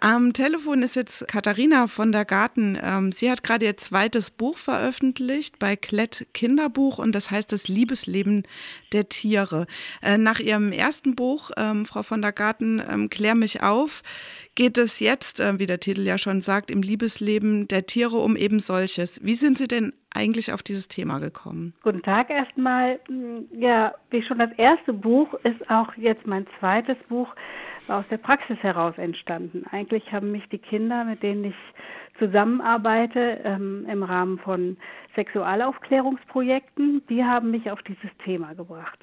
Am Telefon ist jetzt Katharina von der Garten. Ähm, sie hat gerade ihr zweites Buch veröffentlicht bei Klett Kinderbuch und das heißt das Liebesleben der Tiere. Äh, nach ihrem ersten Buch, ähm, Frau von der Garten, ähm, Klär mich auf, geht es jetzt, äh, wie der Titel ja schon sagt, im Liebesleben der Tiere um eben solches. Wie sind Sie denn eigentlich auf dieses Thema gekommen? Guten Tag erstmal. Ja, wie schon das erste Buch ist auch jetzt mein zweites Buch aus der Praxis heraus entstanden. Eigentlich haben mich die Kinder, mit denen ich zusammenarbeite, ähm, im Rahmen von Sexualaufklärungsprojekten, die haben mich auf dieses Thema gebracht.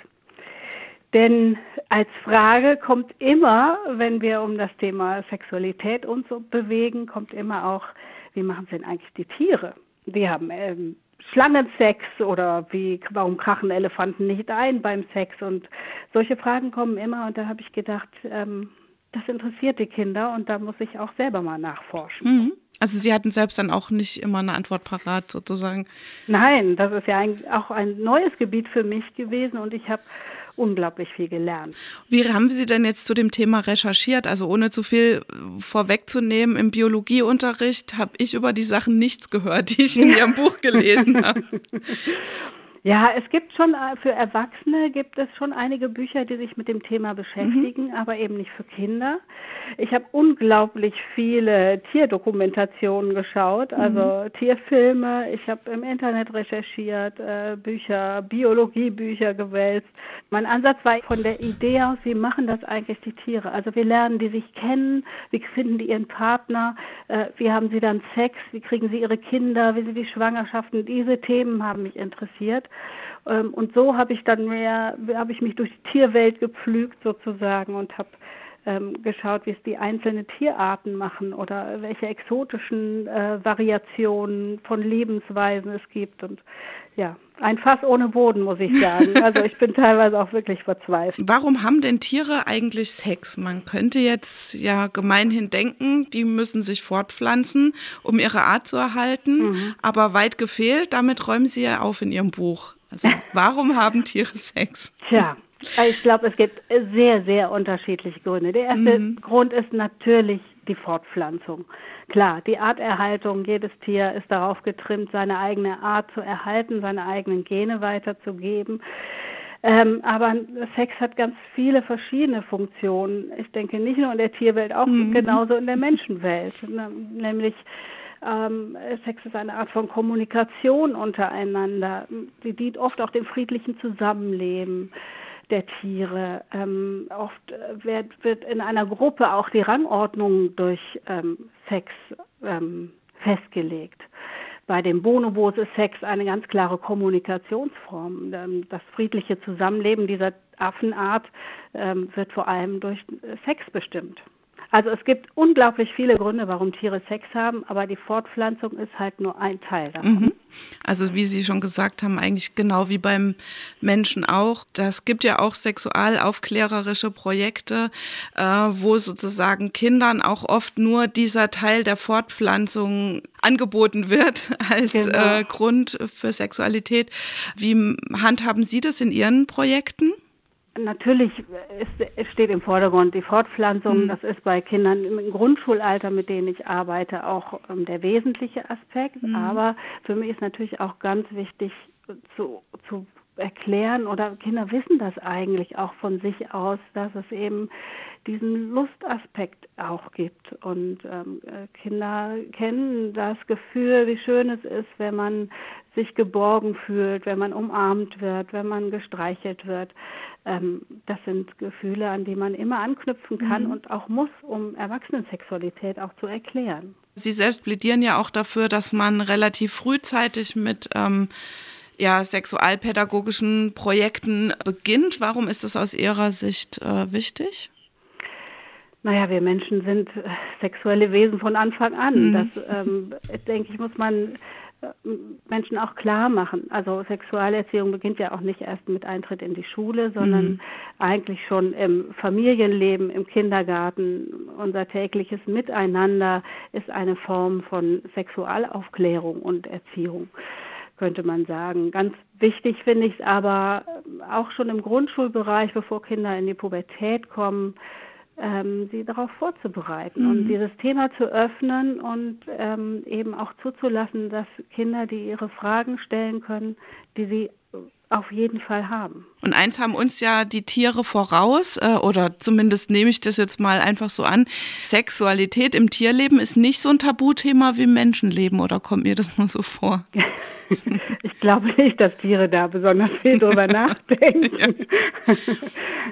Denn als Frage kommt immer, wenn wir um das Thema Sexualität uns bewegen, kommt immer auch, wie machen es denn eigentlich die Tiere? Die haben ähm, Schlangensex oder wie, warum krachen Elefanten nicht ein beim Sex? Und solche Fragen kommen immer und da habe ich gedacht, ähm, das interessiert die Kinder und da muss ich auch selber mal nachforschen. Mhm. Also Sie hatten selbst dann auch nicht immer eine Antwort parat sozusagen. Nein, das ist ja ein, auch ein neues Gebiet für mich gewesen und ich habe unglaublich viel gelernt. Wie haben Sie denn jetzt zu dem Thema recherchiert? Also ohne zu viel vorwegzunehmen, im Biologieunterricht habe ich über die Sachen nichts gehört, die ich in Ihrem Buch gelesen habe. Ja, es gibt schon äh, für Erwachsene gibt es schon einige Bücher, die sich mit dem Thema beschäftigen, mhm. aber eben nicht für Kinder. Ich habe unglaublich viele Tierdokumentationen geschaut, mhm. also mhm. Tierfilme. Ich habe im Internet recherchiert, äh, Bücher, Biologiebücher gewälzt. Mein Ansatz war von der Idee aus, wie machen das eigentlich die Tiere? Also wir lernen die sich kennen, wie finden die ihren Partner, äh, wie haben sie dann Sex, wie kriegen sie ihre Kinder, wie sind die Schwangerschaften. Diese Themen haben mich interessiert. Ähm, und so habe ich dann mehr, habe ich mich durch die Tierwelt gepflügt sozusagen und habe ähm, geschaut, wie es die einzelnen Tierarten machen oder welche exotischen äh, Variationen von Lebensweisen es gibt. Und ja, ein Fass ohne Boden, muss ich sagen. Also ich bin teilweise auch wirklich verzweifelt. Warum haben denn Tiere eigentlich Sex? Man könnte jetzt ja gemeinhin denken, die müssen sich fortpflanzen, um ihre Art zu erhalten. Mhm. Aber weit gefehlt, damit räumen Sie ja auf in Ihrem Buch. Also warum haben Tiere Sex? Tja, ich glaube, es gibt sehr, sehr unterschiedliche Gründe. Der erste mhm. Grund ist natürlich die Fortpflanzung. Klar, die Arterhaltung, jedes Tier ist darauf getrimmt, seine eigene Art zu erhalten, seine eigenen Gene weiterzugeben. Ähm, aber Sex hat ganz viele verschiedene Funktionen. Ich denke nicht nur in der Tierwelt, auch mhm. genauso in der Menschenwelt. Nämlich ähm, Sex ist eine Art von Kommunikation untereinander. Sie dient oft auch dem friedlichen Zusammenleben der Tiere. Ähm, oft wird, wird, in einer Gruppe auch die Rangordnung durch ähm, Sex ähm, festgelegt. Bei den Bonobos ist Sex eine ganz klare Kommunikationsform. Ähm, das friedliche Zusammenleben dieser Affenart ähm, wird vor allem durch Sex bestimmt. Also es gibt unglaublich viele Gründe, warum Tiere Sex haben, aber die Fortpflanzung ist halt nur ein Teil davon. Mhm. Also wie Sie schon gesagt haben, eigentlich genau wie beim Menschen auch. Das gibt ja auch sexualaufklärerische Projekte, äh, wo sozusagen Kindern auch oft nur dieser Teil der Fortpflanzung angeboten wird als genau. äh, Grund für Sexualität. Wie handhaben Sie das in Ihren Projekten? Natürlich ist, steht im Vordergrund die Fortpflanzung. Mhm. Das ist bei Kindern im Grundschulalter, mit denen ich arbeite, auch ähm, der wesentliche Aspekt. Mhm. Aber für mich ist natürlich auch ganz wichtig zu, zu erklären oder Kinder wissen das eigentlich auch von sich aus, dass es eben diesen Lustaspekt auch gibt. Und ähm, Kinder kennen das Gefühl, wie schön es ist, wenn man sich geborgen fühlt, wenn man umarmt wird, wenn man gestreichelt wird. Ähm, das sind Gefühle, an die man immer anknüpfen kann mhm. und auch muss, um Erwachsenensexualität auch zu erklären. Sie selbst plädieren ja auch dafür, dass man relativ frühzeitig mit ähm, ja, sexualpädagogischen Projekten beginnt. Warum ist das aus Ihrer Sicht äh, wichtig? Naja, wir Menschen sind äh, sexuelle Wesen von Anfang an. Mhm. Das, ähm, denke ich, muss man Menschen auch klar machen. Also Sexualerziehung beginnt ja auch nicht erst mit Eintritt in die Schule, sondern mhm. eigentlich schon im Familienleben, im Kindergarten. Unser tägliches Miteinander ist eine Form von Sexualaufklärung und Erziehung, könnte man sagen. Ganz wichtig finde ich es aber auch schon im Grundschulbereich, bevor Kinder in die Pubertät kommen, ähm, sie darauf vorzubereiten mhm. und dieses Thema zu öffnen und ähm, eben auch zuzulassen, dass Kinder, die ihre Fragen stellen können, die sie auf jeden Fall haben. Und eins haben uns ja die Tiere voraus, äh, oder zumindest nehme ich das jetzt mal einfach so an. Sexualität im Tierleben ist nicht so ein Tabuthema wie im Menschenleben, oder kommt mir das nur so vor? ich glaube nicht, dass Tiere da besonders viel drüber nachdenken.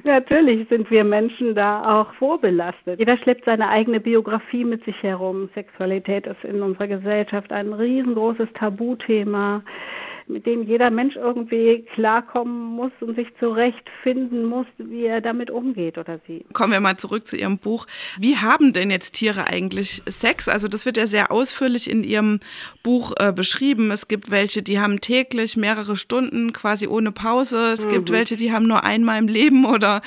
Natürlich sind wir Menschen da auch vorbelastet. Jeder schleppt seine eigene Biografie mit sich herum. Sexualität ist in unserer Gesellschaft ein riesengroßes Tabuthema mit dem jeder Mensch irgendwie klarkommen muss und sich zurechtfinden muss, wie er damit umgeht oder sie. Kommen wir mal zurück zu Ihrem Buch. Wie haben denn jetzt Tiere eigentlich Sex? Also das wird ja sehr ausführlich in Ihrem Buch äh, beschrieben. Es gibt welche, die haben täglich mehrere Stunden quasi ohne Pause. Es mhm. gibt welche, die haben nur einmal im Leben oder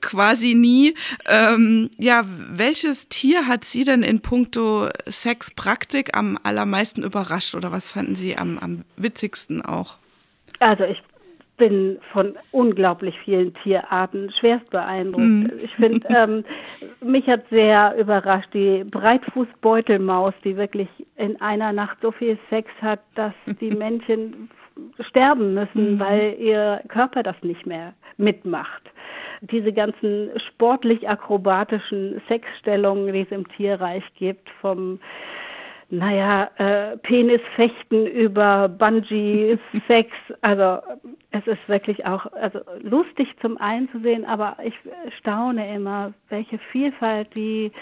quasi nie. Ähm, ja, welches Tier hat Sie denn in puncto Sexpraktik am allermeisten überrascht oder was fanden Sie am, am witzigsten auch? Also ich bin von unglaublich vielen Tierarten schwerst beeindruckt. Mhm. Ich finde, ähm, mich hat sehr überrascht die Breitfußbeutelmaus, die wirklich in einer Nacht so viel Sex hat, dass die Männchen sterben müssen, mhm. weil ihr Körper das nicht mehr mitmacht diese ganzen sportlich-akrobatischen Sexstellungen, die es im Tierreich gibt, vom naja, äh, Penisfechten über Bungee-Sex. Also es ist wirklich auch also lustig zum einen zu sehen, aber ich staune immer, welche Vielfalt die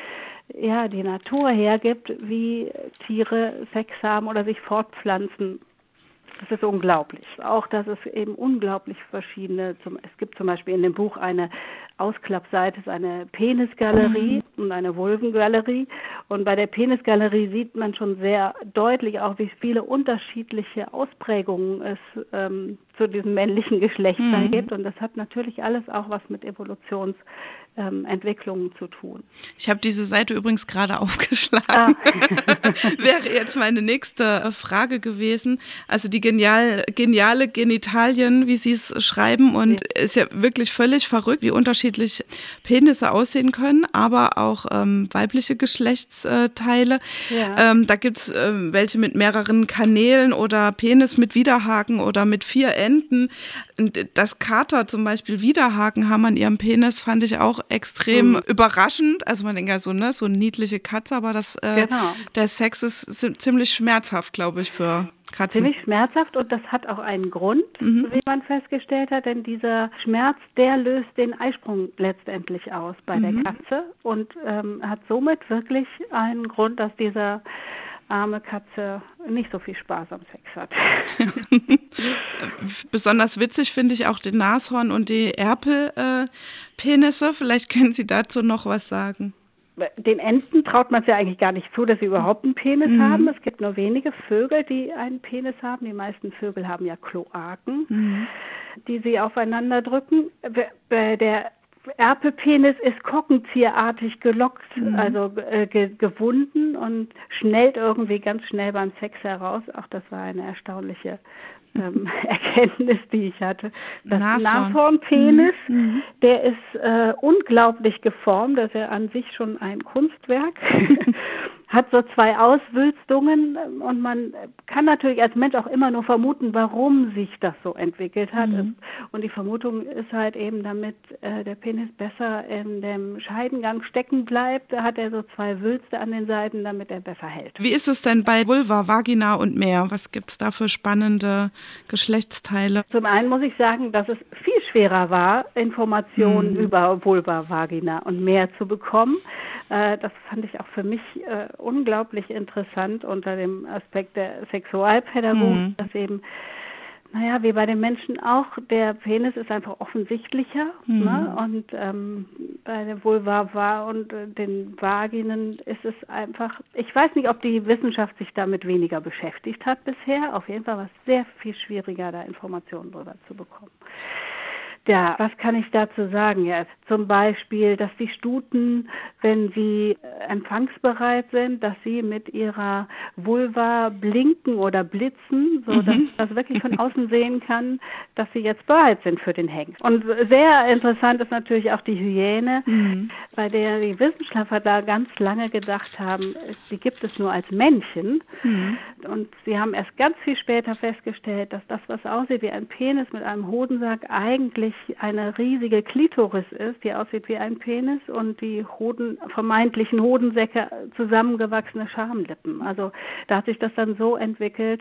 ja die Natur hergibt, wie Tiere Sex haben oder sich fortpflanzen. Das ist unglaublich. Auch, dass es eben unglaublich verschiedene, zum, es gibt zum Beispiel in dem Buch eine Ausklappseite, ist eine Penisgalerie mhm. und eine Vulvengalerie. Und bei der Penisgalerie sieht man schon sehr deutlich auch, wie viele unterschiedliche Ausprägungen es ähm, zu diesem männlichen Geschlecht mhm. gibt. Und das hat natürlich alles auch was mit Evolutions ähm, Entwicklungen zu tun. Ich habe diese Seite übrigens gerade aufgeschlagen. Ah. Wäre jetzt meine nächste äh, Frage gewesen. Also die genial, geniale Genitalien, wie Sie es schreiben. Und ja. ist ja wirklich völlig verrückt, wie unterschiedlich Penisse aussehen können, aber auch ähm, weibliche Geschlechtsteile. Ja. Ähm, da gibt es ähm, welche mit mehreren Kanälen oder Penis mit Widerhaken oder mit vier Enden. Das Kater zum Beispiel Widerhaken haben an ihrem Penis, fand ich auch extrem mhm. überraschend. Also man denkt ja so, ne, so eine niedliche Katze, aber das, äh, genau. der Sex ist ziemlich schmerzhaft, glaube ich, für Katzen. Ziemlich schmerzhaft und das hat auch einen Grund, mhm. wie man festgestellt hat, denn dieser Schmerz, der löst den Eisprung letztendlich aus bei mhm. der Katze und ähm, hat somit wirklich einen Grund, dass dieser arme Katze nicht so viel Spaß am Sex hat. Besonders witzig finde ich auch den Nashorn und die Erpelpenisse. Äh, Vielleicht können Sie dazu noch was sagen. Den Enten traut man es ja eigentlich gar nicht zu, dass sie überhaupt einen Penis mhm. haben. Es gibt nur wenige Vögel, die einen Penis haben. Die meisten Vögel haben ja Kloaken, mhm. die sie aufeinander drücken. Bei der Erpelpenis ist kockenzieherartig gelockt, mhm. also äh, ge gewunden und schnellt irgendwie ganz schnell beim Sex heraus. Auch das war eine erstaunliche ähm, Erkenntnis, die ich hatte. Das Nashorn. Nashornpenis, mhm. mhm. der ist äh, unglaublich geformt, das ist ja an sich schon ein Kunstwerk. hat so zwei Auswülstungen und man kann natürlich als Mensch auch immer nur vermuten, warum sich das so entwickelt hat. Mhm. Und die Vermutung ist halt eben, damit äh, der Penis besser in dem Scheidengang stecken bleibt, hat er so zwei Wülste an den Seiten, damit er besser hält. Wie ist es denn bei Vulva, Vagina und mehr? Was gibt es da für spannende Geschlechtsteile? Zum einen muss ich sagen, dass es viel schwerer war, Informationen mhm. über Vulva, Vagina und mehr zu bekommen. Äh, das fand ich auch für mich äh, unglaublich interessant unter dem Aspekt der Sexualpädagogik, mhm. dass eben naja, wie bei den Menschen auch, der Penis ist einfach offensichtlicher. Mhm. Ne? Und ähm, bei der Vulva war und äh, den Vaginen ist es einfach, ich weiß nicht, ob die Wissenschaft sich damit weniger beschäftigt hat bisher. Auf jeden Fall war es sehr viel schwieriger, da Informationen drüber zu bekommen. Ja, was kann ich dazu sagen? Ja, zum Beispiel, dass die Stuten, wenn sie äh, empfangsbereit sind, dass sie mit ihrer Vulva blinken oder blitzen, so dass mhm. man das wirklich von außen sehen kann, dass sie jetzt bereit sind für den Hengst. Und sehr interessant ist natürlich auch die Hyäne, mhm. bei der die Wissenschaftler da ganz lange gedacht haben, die gibt es nur als Männchen. Mhm. Und sie haben erst ganz viel später festgestellt, dass das, was aussieht wie ein Penis mit einem Hodensack, eigentlich eine riesige Klitoris ist, die aussieht wie ein Penis und die Hoden, vermeintlichen Hodensäcke zusammengewachsene Schamlippen. Also da hat sich das dann so entwickelt,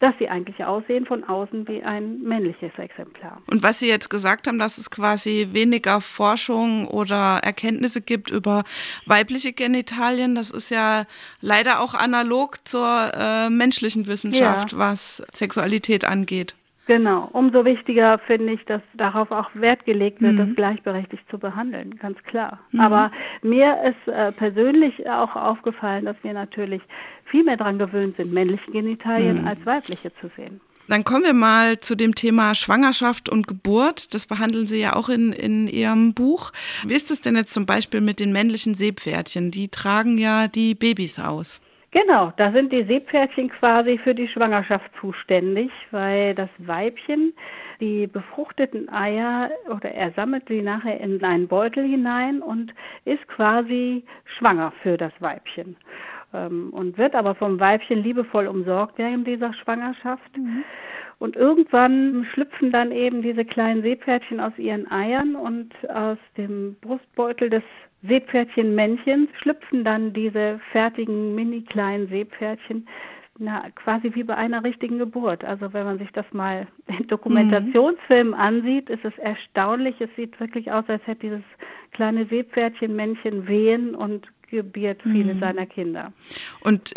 dass sie eigentlich aussehen von außen wie ein männliches Exemplar. Und was Sie jetzt gesagt haben, dass es quasi weniger Forschung oder Erkenntnisse gibt über weibliche Genitalien, das ist ja leider auch analog zur äh, menschlichen Wissenschaft, ja. was Sexualität angeht. Genau. Umso wichtiger finde ich, dass darauf auch Wert gelegt wird, mhm. das gleichberechtigt zu behandeln, ganz klar. Mhm. Aber mir ist äh, persönlich auch aufgefallen, dass wir natürlich viel mehr daran gewöhnt sind, männliche Genitalien mhm. als weibliche zu sehen. Dann kommen wir mal zu dem Thema Schwangerschaft und Geburt. Das behandeln Sie ja auch in, in Ihrem Buch. Wie ist es denn jetzt zum Beispiel mit den männlichen Seepferdchen? Die tragen ja die Babys aus. Genau, da sind die Seepferdchen quasi für die Schwangerschaft zuständig, weil das Weibchen die befruchteten Eier oder er sammelt sie nachher in einen Beutel hinein und ist quasi schwanger für das Weibchen ähm, und wird aber vom Weibchen liebevoll umsorgt während dieser Schwangerschaft. Mhm. Und irgendwann schlüpfen dann eben diese kleinen Seepferdchen aus ihren Eiern und aus dem Brustbeutel des Seepferdchenmännchens schlüpfen dann diese fertigen mini kleinen Seepferdchen na, quasi wie bei einer richtigen Geburt. Also wenn man sich das mal in Dokumentationsfilmen mhm. ansieht, ist es erstaunlich. Es sieht wirklich aus, als hätte dieses kleine Seepferdchenmännchen wehen und gebiert viele mhm. seiner Kinder. Und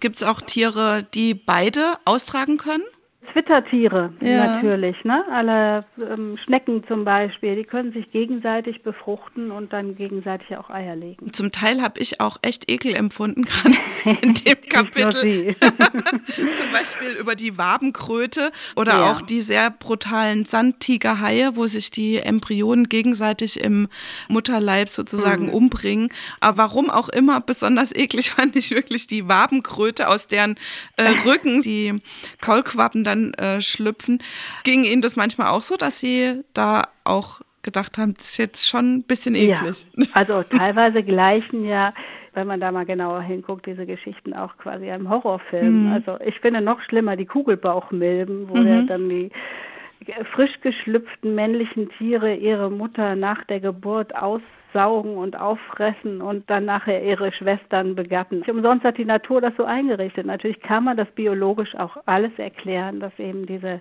gibt es auch Tiere, die beide austragen können? Zwittertiere ja. natürlich, ne? Alle ähm, Schnecken zum Beispiel, die können sich gegenseitig befruchten und dann gegenseitig auch Eier legen. Zum Teil habe ich auch echt Ekel empfunden, gerade in dem Kapitel. zum Beispiel über die Wabenkröte oder ja. auch die sehr brutalen Sandtigerhaie, wo sich die Embryonen gegenseitig im Mutterleib sozusagen mhm. umbringen. Aber warum auch immer besonders eklig fand ich wirklich die Wabenkröte, aus deren äh, Rücken die Kaulquappen dann äh, schlüpfen. Ging Ihnen das manchmal auch so, dass Sie da auch gedacht haben, das ist jetzt schon ein bisschen eklig? Ja, also teilweise gleichen ja wenn man da mal genauer hinguckt, diese Geschichten auch quasi einem Horrorfilm. Mhm. Also ich finde noch schlimmer die Kugelbauchmilben, wo mhm. ja dann die frisch geschlüpften männlichen Tiere ihre Mutter nach der Geburt aus saugen und auffressen und dann nachher ihre Schwestern begatten. Umsonst hat die Natur das so eingerichtet. Natürlich kann man das biologisch auch alles erklären, dass eben diese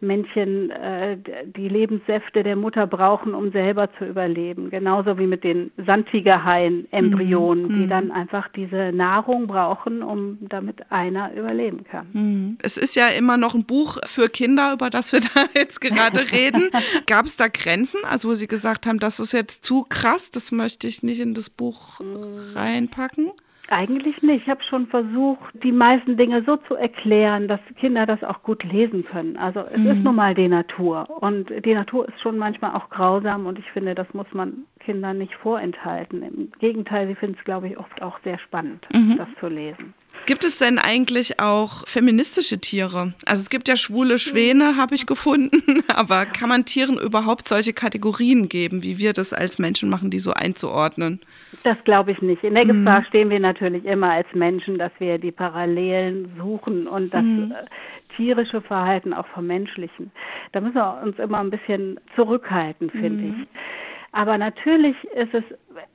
Männchen äh, die Lebenssäfte der Mutter brauchen, um selber zu überleben. Genauso wie mit den Sandtigerhaien, Embryonen, mhm. die mhm. dann einfach diese Nahrung brauchen, um damit einer überleben kann. Mhm. Es ist ja immer noch ein Buch für Kinder, über das wir da jetzt gerade reden. Gab es da Grenzen, also wo Sie gesagt haben, das ist jetzt zu krass, das möchte ich nicht in das Buch reinpacken? Eigentlich nicht. Ich habe schon versucht, die meisten Dinge so zu erklären, dass Kinder das auch gut lesen können. Also es mhm. ist nun mal die Natur und die Natur ist schon manchmal auch grausam und ich finde, das muss man Kindern nicht vorenthalten. Im Gegenteil, sie finden es, glaube ich, oft auch sehr spannend, mhm. das zu lesen. Gibt es denn eigentlich auch feministische Tiere? Also es gibt ja schwule Schwäne, habe ich gefunden, aber kann man Tieren überhaupt solche Kategorien geben, wie wir das als Menschen machen, die so einzuordnen? Das glaube ich nicht. In der mhm. Gefahr stehen wir natürlich immer als Menschen, dass wir die Parallelen suchen und das mhm. Äh, tierische Verhalten auch vermenschlichen. Da müssen wir uns immer ein bisschen zurückhalten, finde mhm. ich. Aber natürlich ist es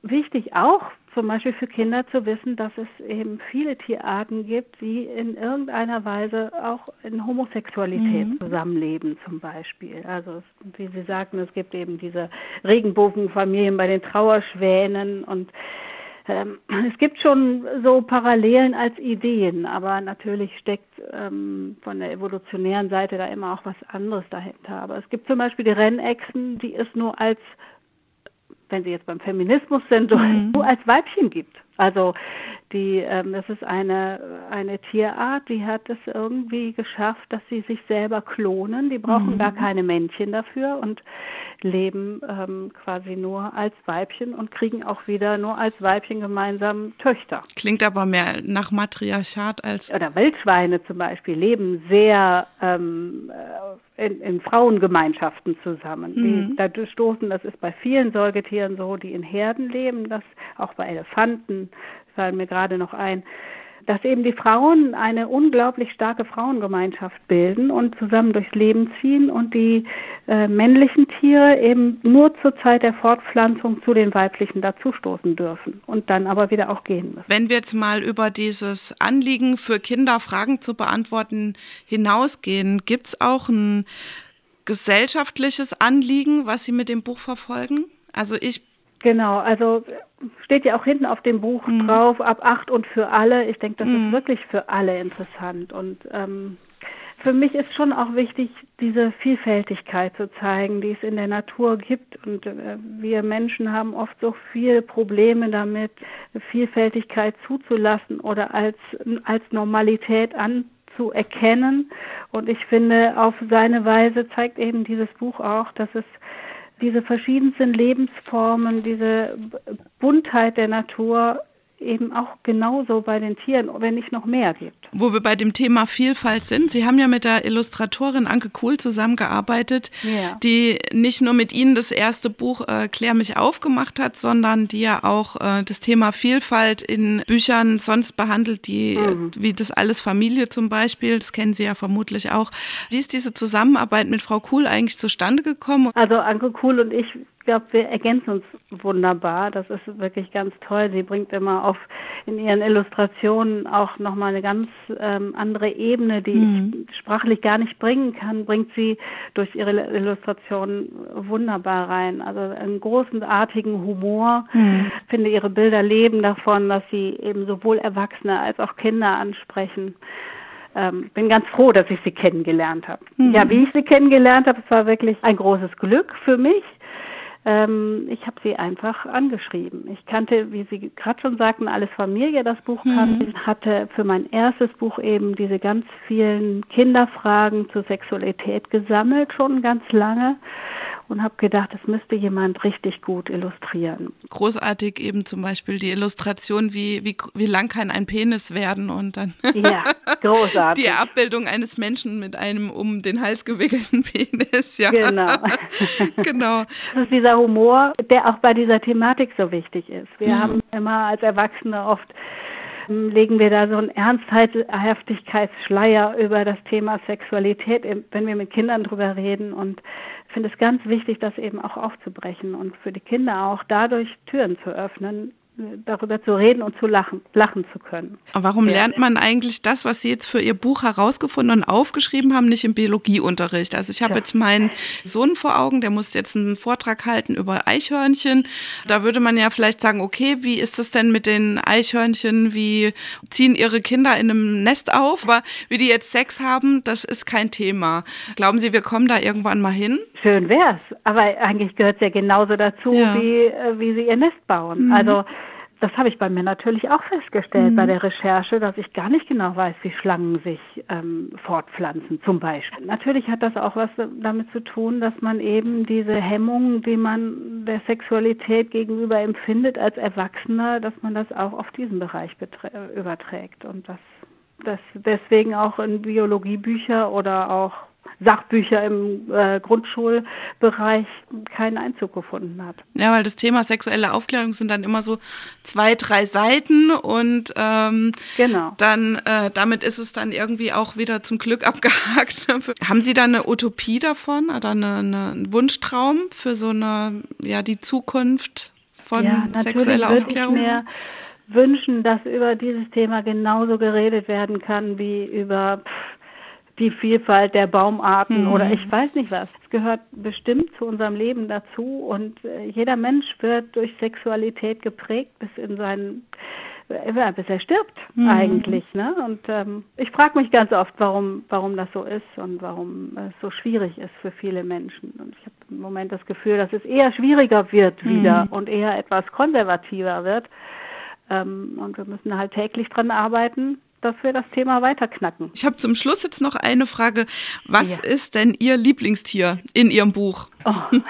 wichtig, auch zum Beispiel für Kinder zu wissen, dass es eben viele Tierarten gibt, die in irgendeiner Weise auch in Homosexualität mhm. zusammenleben, zum Beispiel. Also wie Sie sagten, es gibt eben diese Regenbogenfamilien bei den Trauerschwänen und ähm, es gibt schon so Parallelen als Ideen, aber natürlich steckt ähm, von der evolutionären Seite da immer auch was anderes dahinter. Aber es gibt zum Beispiel die Rennechsen, die es nur als wenn Sie jetzt beim Feminismus sind, mhm. nur als Weibchen gibt. Also die, ähm, das ist eine, eine Tierart, die hat es irgendwie geschafft, dass sie sich selber klonen. Die brauchen mhm. gar keine Männchen dafür und leben ähm, quasi nur als Weibchen und kriegen auch wieder nur als Weibchen gemeinsam Töchter. Klingt aber mehr nach Matriarchat als. Oder Wildschweine zum Beispiel leben sehr ähm, äh, in, in, Frauengemeinschaften zusammen. Mhm. Die da stoßen, das ist bei vielen Säugetieren so, die in Herden leben, das auch bei Elefanten, fallen mir gerade noch ein, dass eben die Frauen eine unglaublich starke Frauengemeinschaft bilden und zusammen durchs Leben ziehen und die äh, männlichen Tiere eben nur zur Zeit der Fortpflanzung zu den weiblichen dazustoßen dürfen und dann aber wieder auch gehen müssen. Wenn wir jetzt mal über dieses Anliegen für Kinder Fragen zu beantworten hinausgehen, gibt es auch ein gesellschaftliches Anliegen, was Sie mit dem Buch verfolgen? Also ich Genau, also steht ja auch hinten auf dem Buch mhm. drauf, ab acht und für alle. Ich denke, das mhm. ist wirklich für alle interessant. Und ähm, für mich ist schon auch wichtig, diese Vielfältigkeit zu zeigen, die es in der Natur gibt. Und äh, wir Menschen haben oft so viele Probleme damit, Vielfältigkeit zuzulassen oder als, als Normalität anzuerkennen. Und ich finde, auf seine Weise zeigt eben dieses Buch auch, dass es diese verschiedensten Lebensformen, diese Buntheit der Natur eben auch genauso bei den Tieren, wenn nicht noch mehr gibt. Wo wir bei dem Thema Vielfalt sind, Sie haben ja mit der Illustratorin Anke Kuhl zusammengearbeitet, ja. die nicht nur mit Ihnen das erste Buch äh, Klär mich aufgemacht hat, sondern die ja auch äh, das Thema Vielfalt in Büchern sonst behandelt, die, mhm. wie das alles Familie zum Beispiel, das kennen Sie ja vermutlich auch. Wie ist diese Zusammenarbeit mit Frau Kuhl eigentlich zustande gekommen? Also Anke Kuhl und ich glaube, wir ergänzen uns wunderbar. Das ist wirklich ganz toll. Sie bringt immer auf in ihren Illustrationen auch nochmal eine ganz ähm, andere Ebene, die mhm. ich sprachlich gar nicht bringen kann, bringt sie durch ihre Illustrationen wunderbar rein. Also einen großenartigen Humor. Mhm. Ich finde, ihre Bilder leben davon, dass sie eben sowohl Erwachsene als auch Kinder ansprechen. Ähm, bin ganz froh, dass ich sie kennengelernt habe. Mhm. Ja, wie ich sie kennengelernt habe, es war wirklich ein großes Glück für mich. Ähm, ich habe sie einfach angeschrieben. Ich kannte, wie Sie gerade schon sagten, alles Familie, das Buch mhm. kannte. Ich hatte für mein erstes Buch eben diese ganz vielen Kinderfragen zur Sexualität gesammelt, schon ganz lange und habe gedacht, das müsste jemand richtig gut illustrieren. Großartig eben zum Beispiel die Illustration, wie, wie, wie lang kann ein Penis werden und dann ja, großartig. die Abbildung eines Menschen mit einem um den Hals gewickelten Penis. Ja. Genau. genau. Das ist dieser Humor, der auch bei dieser Thematik so wichtig ist. Wir ja. haben immer als Erwachsene oft legen wir da so einen Ernsthaftigkeitsschleier über das Thema Sexualität, wenn wir mit Kindern drüber reden. Und ich finde es ganz wichtig, das eben auch aufzubrechen und für die Kinder auch dadurch Türen zu öffnen, darüber zu reden und zu lachen, lachen zu können. Aber warum ja. lernt man eigentlich das, was Sie jetzt für Ihr Buch herausgefunden und aufgeschrieben haben, nicht im Biologieunterricht? Also ich habe ja. jetzt meinen Sohn vor Augen, der muss jetzt einen Vortrag halten über Eichhörnchen. Da würde man ja vielleicht sagen, okay, wie ist es denn mit den Eichhörnchen? Wie ziehen ihre Kinder in einem Nest auf? Aber wie die jetzt Sex haben, das ist kein Thema. Glauben Sie, wir kommen da irgendwann mal hin? Schön wär's. Aber eigentlich gehört es ja genauso dazu, ja. wie, äh, wie sie ihr Nest bauen. Mhm. Also das habe ich bei mir natürlich auch festgestellt mhm. bei der Recherche, dass ich gar nicht genau weiß, wie Schlangen sich ähm, fortpflanzen, zum Beispiel. Natürlich hat das auch was damit zu tun, dass man eben diese Hemmungen, die man der Sexualität gegenüber empfindet als Erwachsener, dass man das auch auf diesen Bereich überträgt und dass das deswegen auch in Biologiebücher oder auch Sachbücher im äh, Grundschulbereich keinen Einzug gefunden hat. Ja, weil das Thema sexuelle Aufklärung sind dann immer so zwei, drei Seiten und ähm, genau. dann äh, damit ist es dann irgendwie auch wieder zum Glück abgehakt. Haben Sie da eine Utopie davon oder eine, eine, einen Wunschtraum für so eine, ja, die Zukunft von ja, sexueller Aufklärung? Ich mir wünschen, dass über dieses Thema genauso geredet werden kann wie über die Vielfalt der Baumarten mhm. oder ich weiß nicht was. Es gehört bestimmt zu unserem Leben dazu und äh, jeder Mensch wird durch Sexualität geprägt bis in seinen bis er stirbt mhm. eigentlich. Ne? Und ähm, ich frage mich ganz oft, warum, warum das so ist und warum es so schwierig ist für viele Menschen. Und ich habe im Moment das Gefühl, dass es eher schwieriger wird wieder mhm. und eher etwas konservativer wird Ähm, und wir müssen halt täglich dran arbeiten, dass wir das Thema weiterknacken. Ich habe zum Schluss jetzt noch eine Frage. Was ja. ist denn Ihr Lieblingstier in Ihrem Buch? Oh.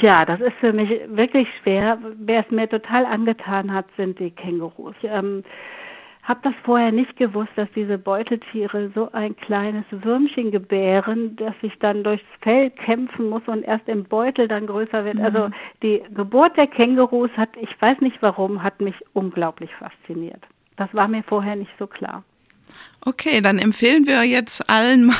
Tja, das ist für mich wirklich schwer. Wer es mir total angetan hat, sind die Kängurus. Ich ähm, habe das vorher nicht gewusst, dass diese Beuteltiere so ein kleines Würmchen gebären, das sich dann durchs Fell kämpfen muss und erst im Beutel dann größer wird. Also mhm. Also die Geburt der Kängurus hat, ich weiß nicht warum, hat mich unglaublich fasziniert. Das war mir vorher nicht so klar. Okay, dann empfehlen wir jetzt allen mal,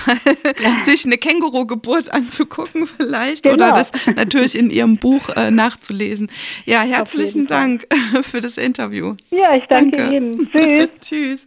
ja. sich eine Känguru-Geburt anzugucken vielleicht genau. oder das natürlich in Ihrem Buch äh, nachzulesen. Ja, herzlichen Dank für das Interview. Ja, ich danke, danke. Ihnen. Tschüss. Tschüss.